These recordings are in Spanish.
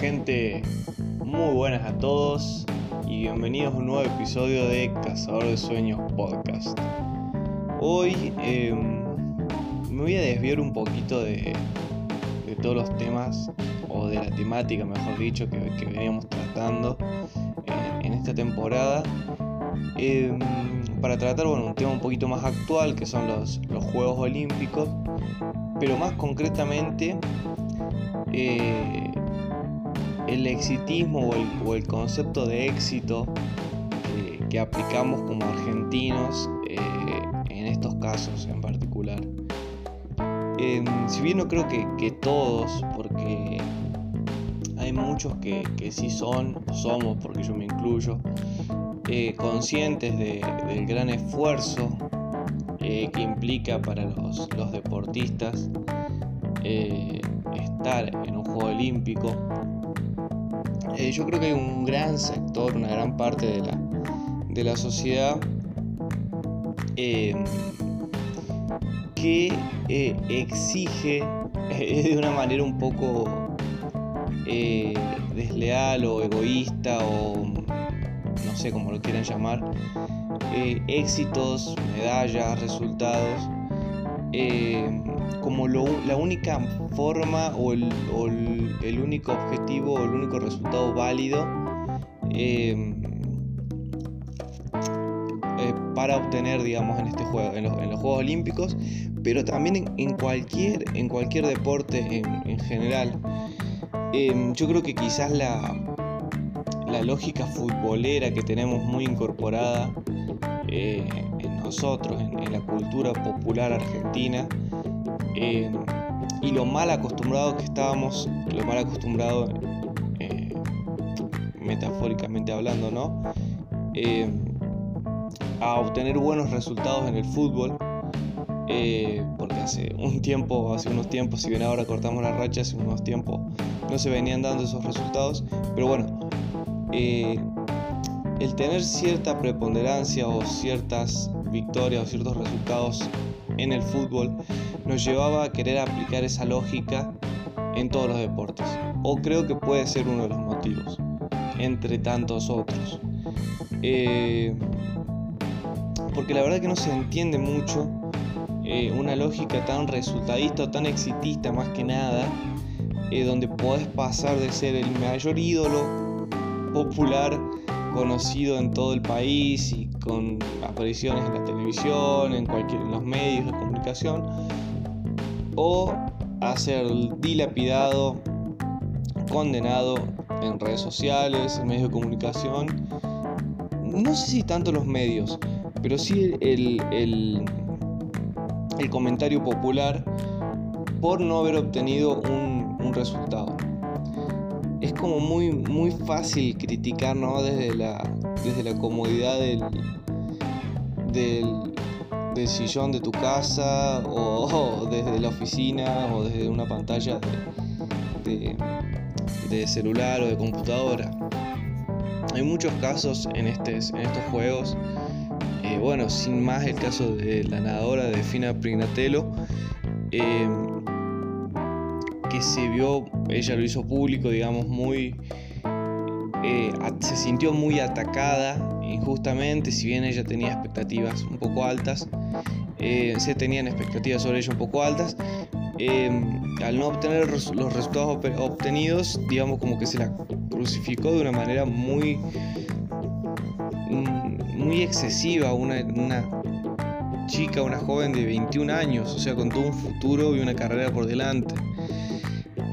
gente? Muy buenas a todos y bienvenidos a un nuevo episodio de Cazador de Sueños Podcast. Hoy em, me voy a desviar un poquito de, todos los temas, o de la temática, mejor dicho, que, veníamos tratando en, esta temporada, em, para tratar bueno, un tema un poquito más actual, que son los, los Juegos Olímpicos, pero más concretamente eh, el exitismo o el, concepto de éxito que aplicamos como argentinos eh, en estos casos en particular. Em, si bien no creo que, todos, porque hay muchos que, sí son, somos, porque yo me incluyo, eh, conscientes del gran esfuerzo que implica para los, los deportistas estar en un juego olímpico. Eh, yo creo que hay un gran sector, una gran parte de la, de la sociedad eh, que eh, exige de una manera un poco desleal o egoísta o no sé cómo lo quieran llamar, éxitos, medallas, resultados como la única forma o el, único objetivo o el único resultado válido eh, eh, para obtener, digamos, en este juego, en los, Juegos Olímpicos, pero también en, cualquier, en cualquier deporte en, general. Eh, yo creo que quizás la, la lógica futbolera que tenemos muy incorporada en nosotros, en, la cultura popular argentina, eh, y lo mal acostumbrado que estábamos, lo mal acostumbrado eh, metafóricamente hablando, ¿no? Eh, a obtener buenos resultados en el fútbol, porque hace un tiempo, hace unos tiempos, si bien ahora cortamos la racha, hace unos tiempos no se venían dando esos resultados, pero bueno, el tener cierta preponderancia o ciertas victorias o ciertos resultados en el fútbol nos llevaba a querer aplicar esa lógica en todos los deportes. O creo que puede ser uno de los motivos, entre tantos otros. Eh, porque la verdad que no se entiende mucho eh, una lógica tan resultadista o tan exitista más que nada, eh, donde podés pasar de ser el mayor ídolo popular conocido en todo el país y con apariciones en la televisión, en, cualquier, en los medios de comunicación, o a ser dilapidado, condenado en redes sociales, en medios de comunicación. No sé si tanto los medios, pero sí el, el, comentario popular por no haber obtenido un, un resultado es como muy, muy fácil criticar ¿no? desde, la, desde la comodidad del, del, sillón de tu casa o, desde la oficina o desde una pantalla de, celular o de computadora. Hay muchos casos en, este, en estos juegos. Eh, bueno, sin más el caso de la nadadora de Fina Prignatello. Eh, que se vio, ella lo hizo público, digamos, muy... Eh, se sintió muy atacada injustamente, si bien ella tenía expectativas un poco altas, eh, se tenían expectativas sobre ella un poco altas, em, al no obtener los resultados obtenidos, digamos como que se la crucificó de una manera muy, mm, muy excesiva, una, una chica, una joven de 21 años, o sea, con todo un futuro y una carrera por delante.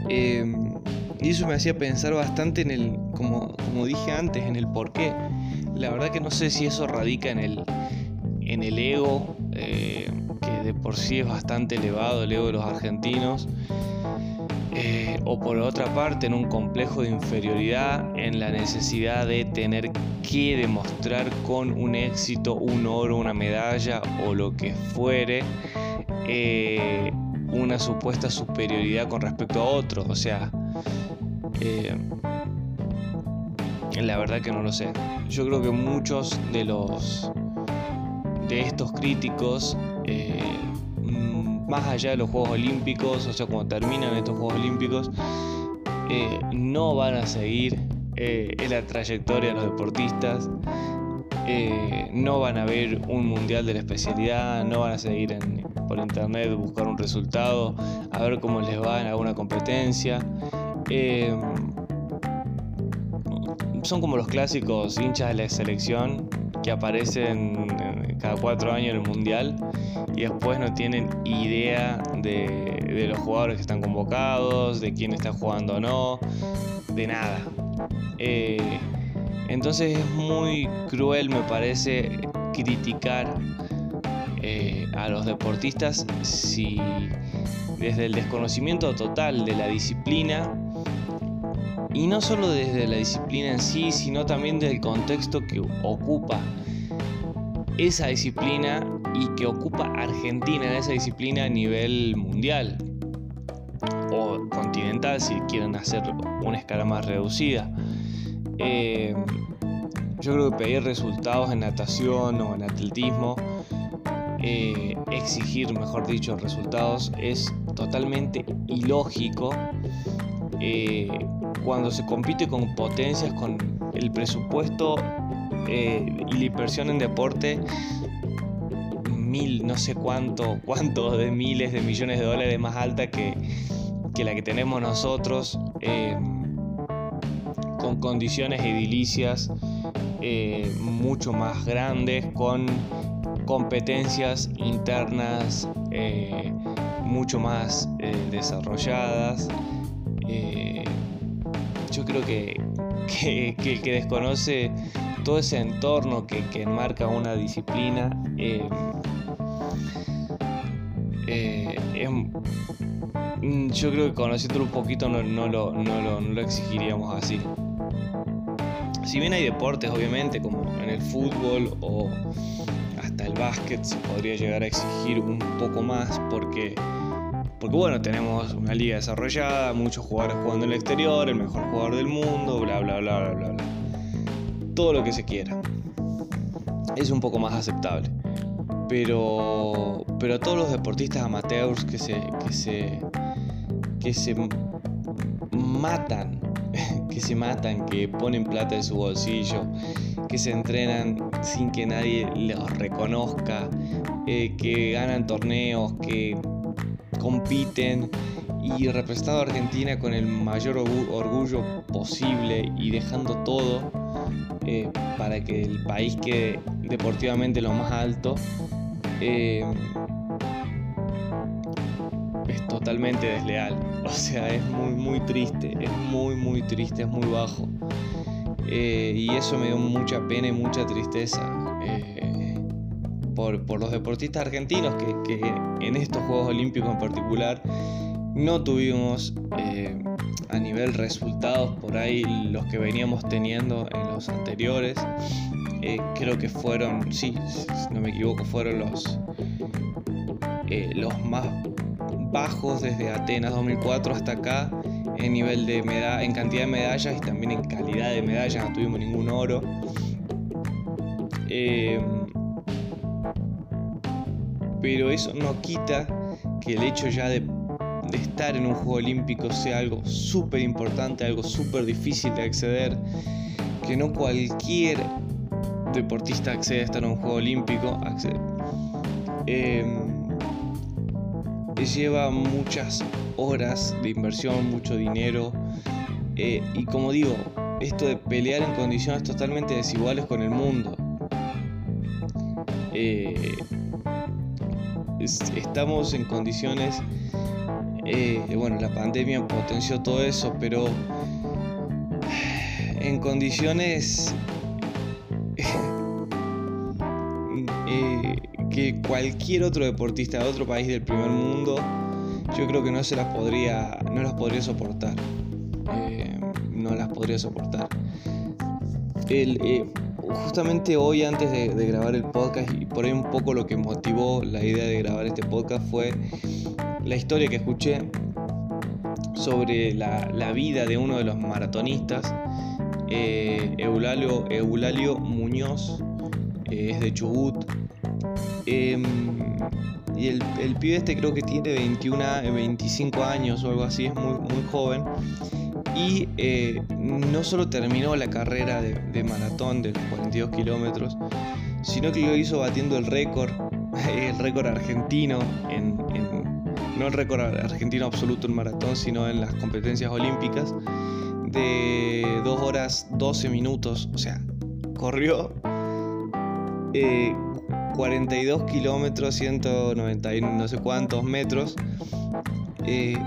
Em, y eso me hacía pensar bastante en el, como, como dije antes, en el por qué. La verdad que no sé si eso radica en el, en el ego, eh, que de por sí es bastante elevado, el ego de los argentinos. Eh, o por otra parte en un complejo de inferioridad, en la necesidad de tener que demostrar con un éxito, un oro, una medalla o lo que fuere, eh, una supuesta superioridad con respecto a otros. O sea, la verdad que no lo sé. Yo creo que muchos de los de estos críticos, eh, mm, más allá de los Juegos Olímpicos, o sea, cuando terminan estos Juegos Olímpicos, eh, no van a seguir eh, la trayectoria de los deportistas, eh, no van a ver un mundial de la especialidad, no van a seguir por internet buscar un resultado, a ver cómo les va en alguna competencia. Son como los clásicos hinchas de la selección que aparecen cada cuatro años en el mundial y después no tienen idea de, los jugadores que están convocados, de quién está jugando o no, de nada. Eh, entonces es muy cruel, me parece, criticar eh, a los deportistas si desde el desconocimiento total de la disciplina, y no solo desde la disciplina en sí, sino también del contexto que ocupa esa disciplina y que ocupa Argentina en esa disciplina a nivel mundial o continental si quieren hacer una escala más reducida. Eh, yo creo que pedir resultados en natación o en atletismo, eh, exigir, mejor dicho, resultados es totalmente ilógico eh, cuando se compite con potencias, con el presupuesto y la inversión en deporte mil, no sé cuánto, cuántos de miles de millones de dólares más alta que, la que tenemos nosotros, eh, con condiciones edilicias eh, mucho más grandes, con competencias internas eh, mucho más desarrolladas. Yo creo que, que, el que desconoce todo ese entorno que, que enmarca una disciplina eh, mm, yo creo que conociéndolo un poquito no, lo, lo, exigiríamos así. Si bien hay deportes, obviamente, como en el fútbol o hasta el básquet, se podría llegar a exigir un poco más porque, porque bueno, tenemos una liga desarrollada, muchos jugadores jugando en el exterior, el mejor jugador del mundo, bla, bla, bla, bla, bla, bla. Todo lo que se quiera. Es un poco más aceptable pero, pero todos los deportistas amateurs que se, que se, que se matan, que se matan, que ponen plata en su bolsillo, que se entrenan sin que nadie los reconozca, eh, que ganan torneos, que compiten y representando a Argentina con el mayor orgullo posible y dejando todo eh, para que el país quede deportivamente lo más alto, eh, es totalmente desleal. O sea, es muy, muy triste, es muy, muy triste, es muy bajo. Eh, y eso me dio mucha pena y mucha tristeza por, los deportistas argentinos que, en estos Juegos Olímpicos en particular no tuvimos a nivel resultados por ahí los que veníamos teniendo en los anteriores. Eh, creo que fueron, sí, si no me equivoco, fueron los, eh, los más bajos desde Atenas 2004 hasta acá en nivel de medalla, en cantidad de medallas y también en calidad de medallas, no tuvimos ningún oro. Eh, pero eso no quita que el hecho ya de, estar en un Juego Olímpico sea algo súper importante, algo súper difícil de acceder, que no cualquier deportista accede a estar en un juego olímpico, em, lleva muchas horas de inversión, mucho dinero. Eh, y como digo, esto de pelear en condiciones totalmente desiguales con el mundo. Eh, estamos en condiciones, eh, bueno, la pandemia potenció todo eso, pero en condiciones que cualquier otro deportista de otro país del primer mundo, yo creo que no se las podría, no las podría soportar. Eh, no las podría soportar. Eh, justamente hoy antes de, grabar el podcast y por ahí un poco lo que motivó la idea de grabar este podcast fue la historia que escuché sobre la, vida de uno de los maratonistas, eh, Eulalio, Eulalio Muñoz, es de Chubut, Em, y el, el, pibe este creo que tiene 21, 25 años o algo así, es muy, muy joven. Y eh, no solo terminó la carrera de, maratón de los 42 kilómetros, sino que lo hizo batiendo el récord, el récord argentino, en, no el récord argentino absoluto en maratón, sino en las competencias olímpicas, de 2 horas 12 minutos. O sea, corrió 42 eh, kilómetros, 190 no sé cuántos metros, eh,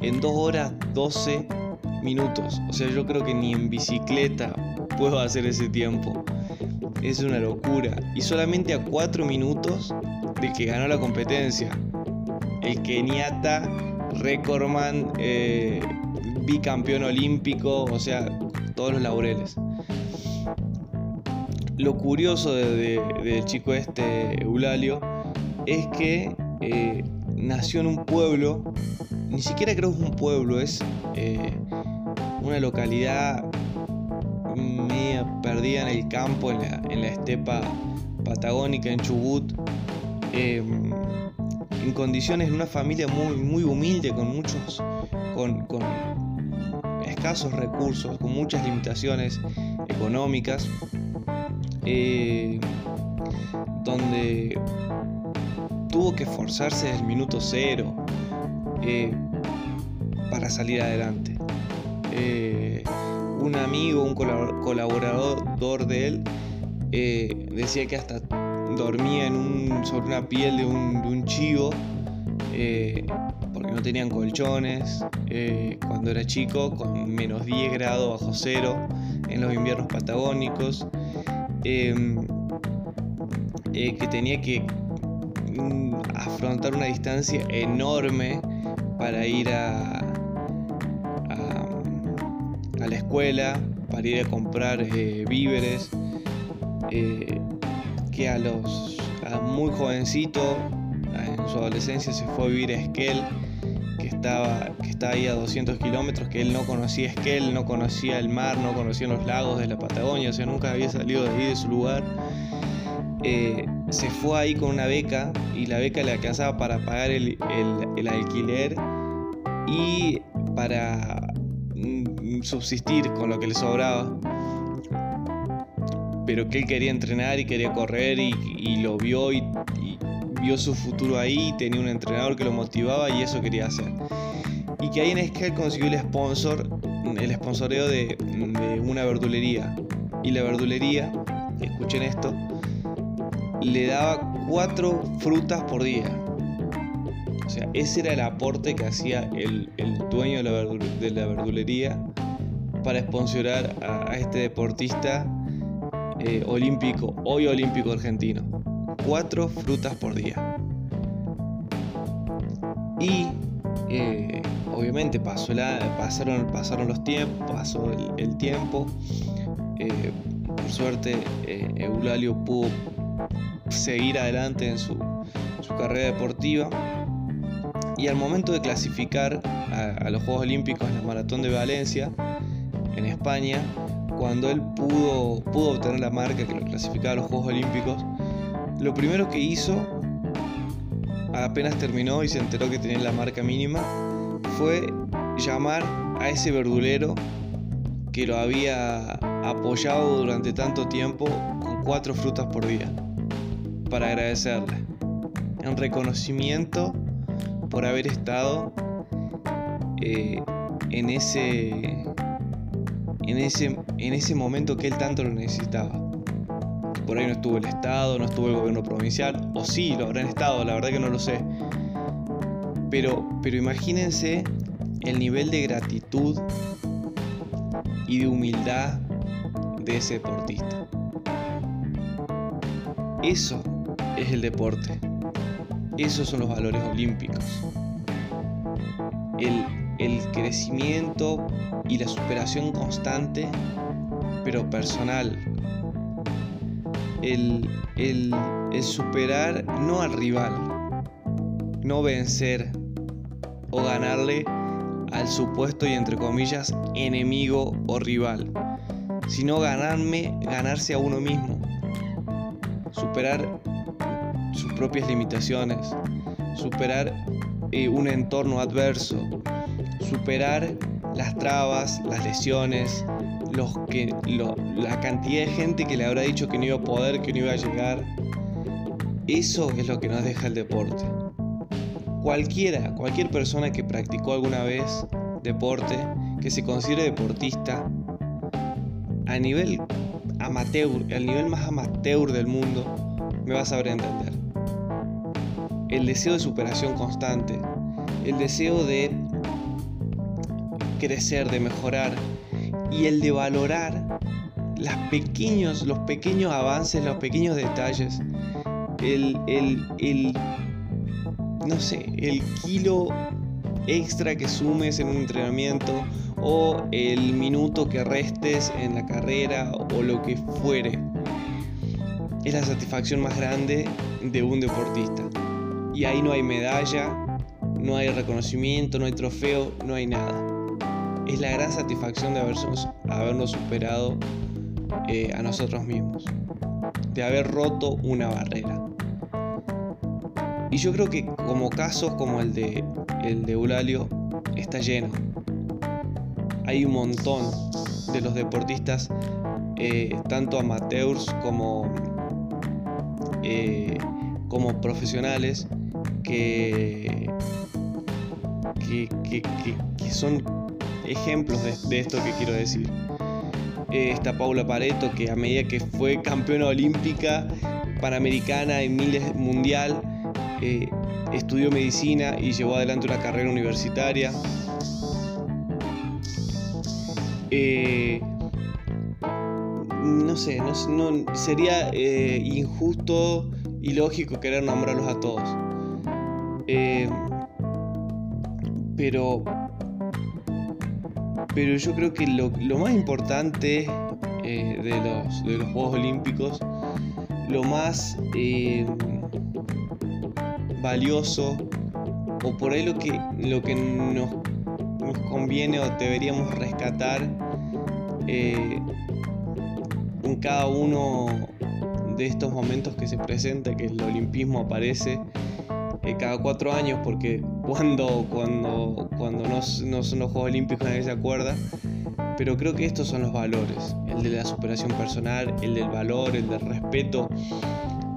en 2 horas 12 minutos. O sea, yo creo que ni en bicicleta puedo hacer ese tiempo. Es una locura. Y solamente a 4 minutos de que ganó la competencia. El Keniata, recordman, eh, bicampeón olímpico, o sea, todos los laureles. Lo curioso del chico este, Eulalio, es que eh, nació en un pueblo, ni siquiera creo que es un pueblo, es eh, una localidad media perdida en el campo, en la, estepa patagónica, en Chubut, em, en condiciones de una familia muy, muy humilde, con muchos, con, escasos recursos, con muchas limitaciones económicas, eh, donde tuvo que esforzarse desde el minuto cero eh, para salir adelante. Eh, un amigo, un colaborador de él, eh, decía que hasta dormía en un, sobre una piel de un, chivo porque no tenían colchones cuando era chico, con menos 10 grados bajo cero en los inviernos patagónicos, que tenía que mm, afrontar una distancia enorme para ir a, a, la escuela, para ir a comprar eh, víveres, eh, que a los muy jovencito, en su adolescencia se fue a vivir a Esquel, que estaba, que ahí a 200 kilómetros, que él no conocía Esquel, no conocía el mar, no conocía los lagos de la Patagonia, o sea, nunca había salido de ahí de su lugar. Eh, se fue ahí con una beca y la beca le alcanzaba para pagar el, alquiler y para subsistir con lo que le sobraba. Pero que él quería entrenar y quería correr y, lo vio y, vio su futuro ahí, tenía un entrenador que lo motivaba y eso quería hacer. Y que ahí en Esquel consiguió el sponsor, el sponsoreo de, de una verdulería. Y la verdulería, escuchen esto, le daba cuatro frutas por día. O sea, ese era el aporte que hacía el, dueño de la, verdulería para sponsorar a, este deportista eh, olímpico, hoy olímpico argentino. Cuatro frutas por día. Y eh, obviamente pasó la, pasaron, pasaron los tiempos, pasó el, tiempo. Eh, por suerte, Eulalio pudo seguir adelante en su, carrera deportiva. Y al momento de clasificar a, los Juegos Olímpicos en la Maratón de Valencia, en España, cuando él pudo, pudo obtener la marca que lo clasificaba a los Juegos Olímpicos, lo primero que hizo, apenas terminó y se enteró que tenía la marca mínima, fue llamar a ese verdulero que lo había apoyado durante tanto tiempo con cuatro frutas por día para agradecerle. Un reconocimiento por haber estado eh, en, ese, en, ese, en ese momento que él tanto lo necesitaba. Por ahí no estuvo el Estado, no estuvo el gobierno provincial, o sí, lo habrán estado, la verdad que no lo sé. Pero, pero imagínense el nivel de gratitud y de humildad de ese deportista. Eso es el deporte. Esos son los valores olímpicos. El, crecimiento y la superación constante, pero personal. El, el, superar no al rival, no vencer o ganarle al supuesto y entre comillas enemigo o rival, sino ganarme, ganarse a uno mismo, superar propias limitaciones, superar eh, un entorno adverso, superar las trabas, las lesiones, los que, la cantidad de gente que le habrá dicho que no iba a poder, que no iba a llegar. Eso es lo que nos deja el deporte. Cualquiera, cualquier persona que practicó alguna vez deporte, que se considere deportista, a nivel amateur, al nivel más amateur del mundo, me va a saber entender. El deseo de superación constante, el deseo de crecer, de mejorar y el de valorar los pequeños, avances, los pequeños detalles, el, no sé, el kilo extra que sumes en un entrenamiento o el minuto que restes en la carrera o lo que fuere. Es la satisfacción más grande de un deportista. Y ahí no hay medalla, no hay reconocimiento, no hay trofeo, no hay nada. Es la gran satisfacción de habernos, habernos superado eh, a nosotros mismos, de haber roto una barrera. Y yo creo que como casos como el de, el de Eulalio está lleno. Hay un montón de los deportistas, eh, tanto amateurs como, eh, como profesionales, que, que, son ejemplos de, esto que quiero decir. Eh, está Paula Pareto, que a medida que fue campeona olímpica, panamericana y miles mundial, eh, estudió medicina y llevó adelante una carrera universitaria. Eh, no sé, no, sería injusto y lógico querer nombrarlos a todos. Pero, pero yo creo que lo, más importante de, los, de, los, Juegos Olímpicos, lo más valioso o por ahí lo que, lo que nos, conviene o deberíamos rescatar eh, en cada uno de estos momentos que se presenta, que el olimpismo aparece eh, cada cuatro años, porque cuando, cuando, cuando no, son los Juegos Olímpicos nadie se acuerda, pero creo que estos son los valores, el de la superación personal, el del valor, el del respeto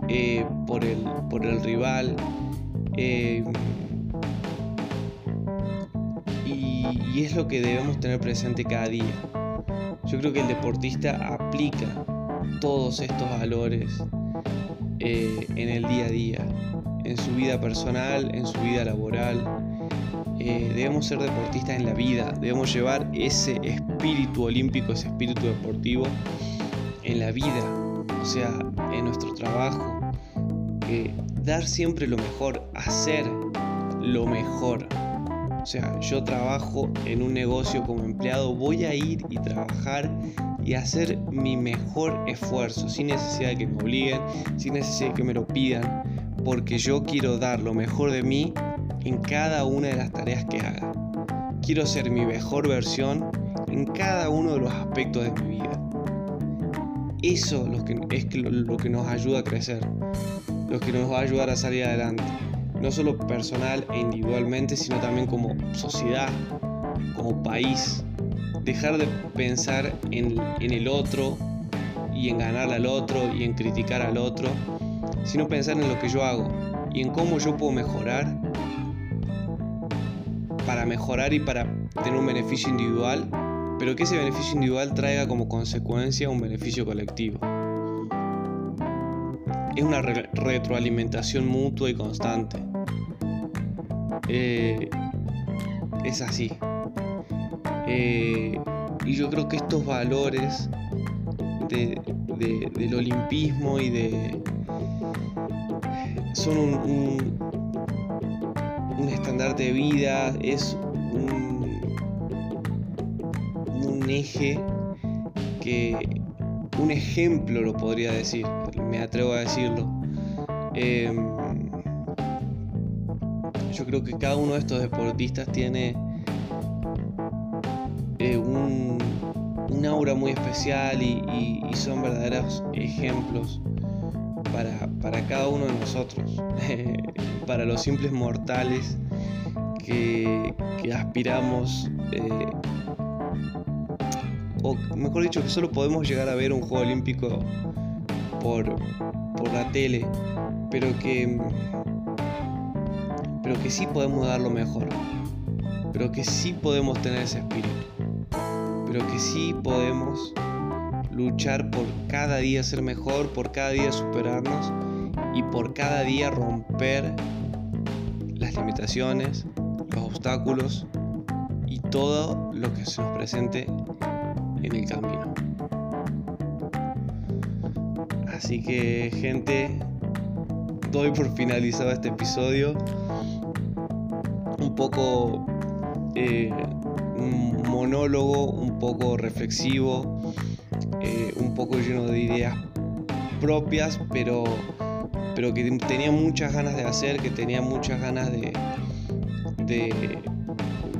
eh, por, el, por el rival, eh, y, es lo que debemos tener presente cada día. Yo creo que el deportista aplica todos estos valores en el día a día, en su vida personal, en su vida laboral. Eh, debemos ser deportistas en la vida, debemos llevar ese espíritu olímpico, ese espíritu deportivo en la vida, o sea, en nuestro trabajo, dar siempre lo mejor, hacer lo mejor. O sea, yo trabajo en un negocio como empleado, voy a ir y trabajar y hacer mi mejor esfuerzo, sin necesidad de que me obliguen, sin necesidad de que me lo pidan, porque yo quiero dar lo mejor de mí en cada una de las tareas que haga. Quiero ser mi mejor versión en cada uno de los aspectos de mi vida. Eso es lo que, nos ayuda a crecer lo que nos va a ayudar a salir adelante, no solo personal e individualmente, sino también como sociedad, como país. Dejar de pensar en, el otro y en ganar al otro y en criticar al otro, sino pensar en lo que yo hago y en cómo yo puedo mejorar para mejorar y para tener un beneficio individual, pero que ese beneficio individual traiga como consecuencia un beneficio colectivo es una retroalimentación mutua y constante. Eh, es así. Eh, y yo creo que estos valores del olimpismo y de... son un, un, estandarte de vida, es un, un eje que un ejemplo, lo podría decir, me atrevo a decirlo. Em, yo creo que cada uno de estos deportistas tiene eh, un, aura muy especial y, son verdaderos ejemplos para, cada uno de nosotros, para los simples mortales que, aspiramos eh, o mejor dicho, que solo podemos llegar a ver un Juego Olímpico por, por la tele, pero que, pero que sí podemos dar lo mejor, pero que sí podemos tener ese espíritu, pero que sí podemos luchar por cada día ser mejor, por cada día superarnos y por cada día romper las limitaciones, los obstáculos y todo lo que se nos presente en el camino. Así que gente, doy por finalizado este episodio. Un poco eh, monólogo, un poco reflexivo, eh, un poco lleno de ideas propias, pero, pero que tenía muchas ganas de hacer, que tenía muchas ganas de,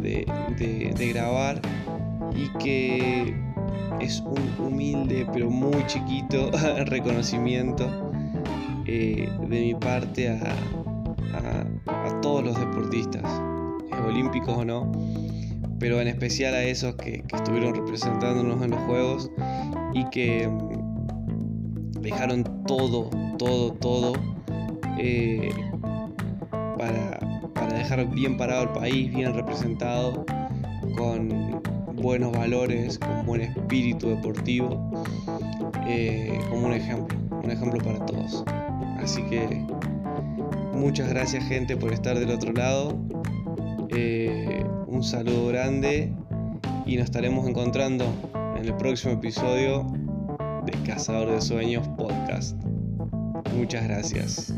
de, grabar y que es un humilde pero muy chiquito reconocimiento eh, de mi parte a, todos los deportistas, olímpicos o no, pero en especial a esos que estuvieron representándonos en los Juegos y que dejaron todo, todo, todo eh, para, dejar bien parado el país, bien representado, con buenos valores, con buen espíritu deportivo, eh, como un ejemplo, un ejemplo para todos. Así que muchas gracias gente por estar del otro lado. Eh, un saludo grande y nos estaremos encontrando en el próximo episodio de Cazador de Sueños Podcast. Muchas gracias.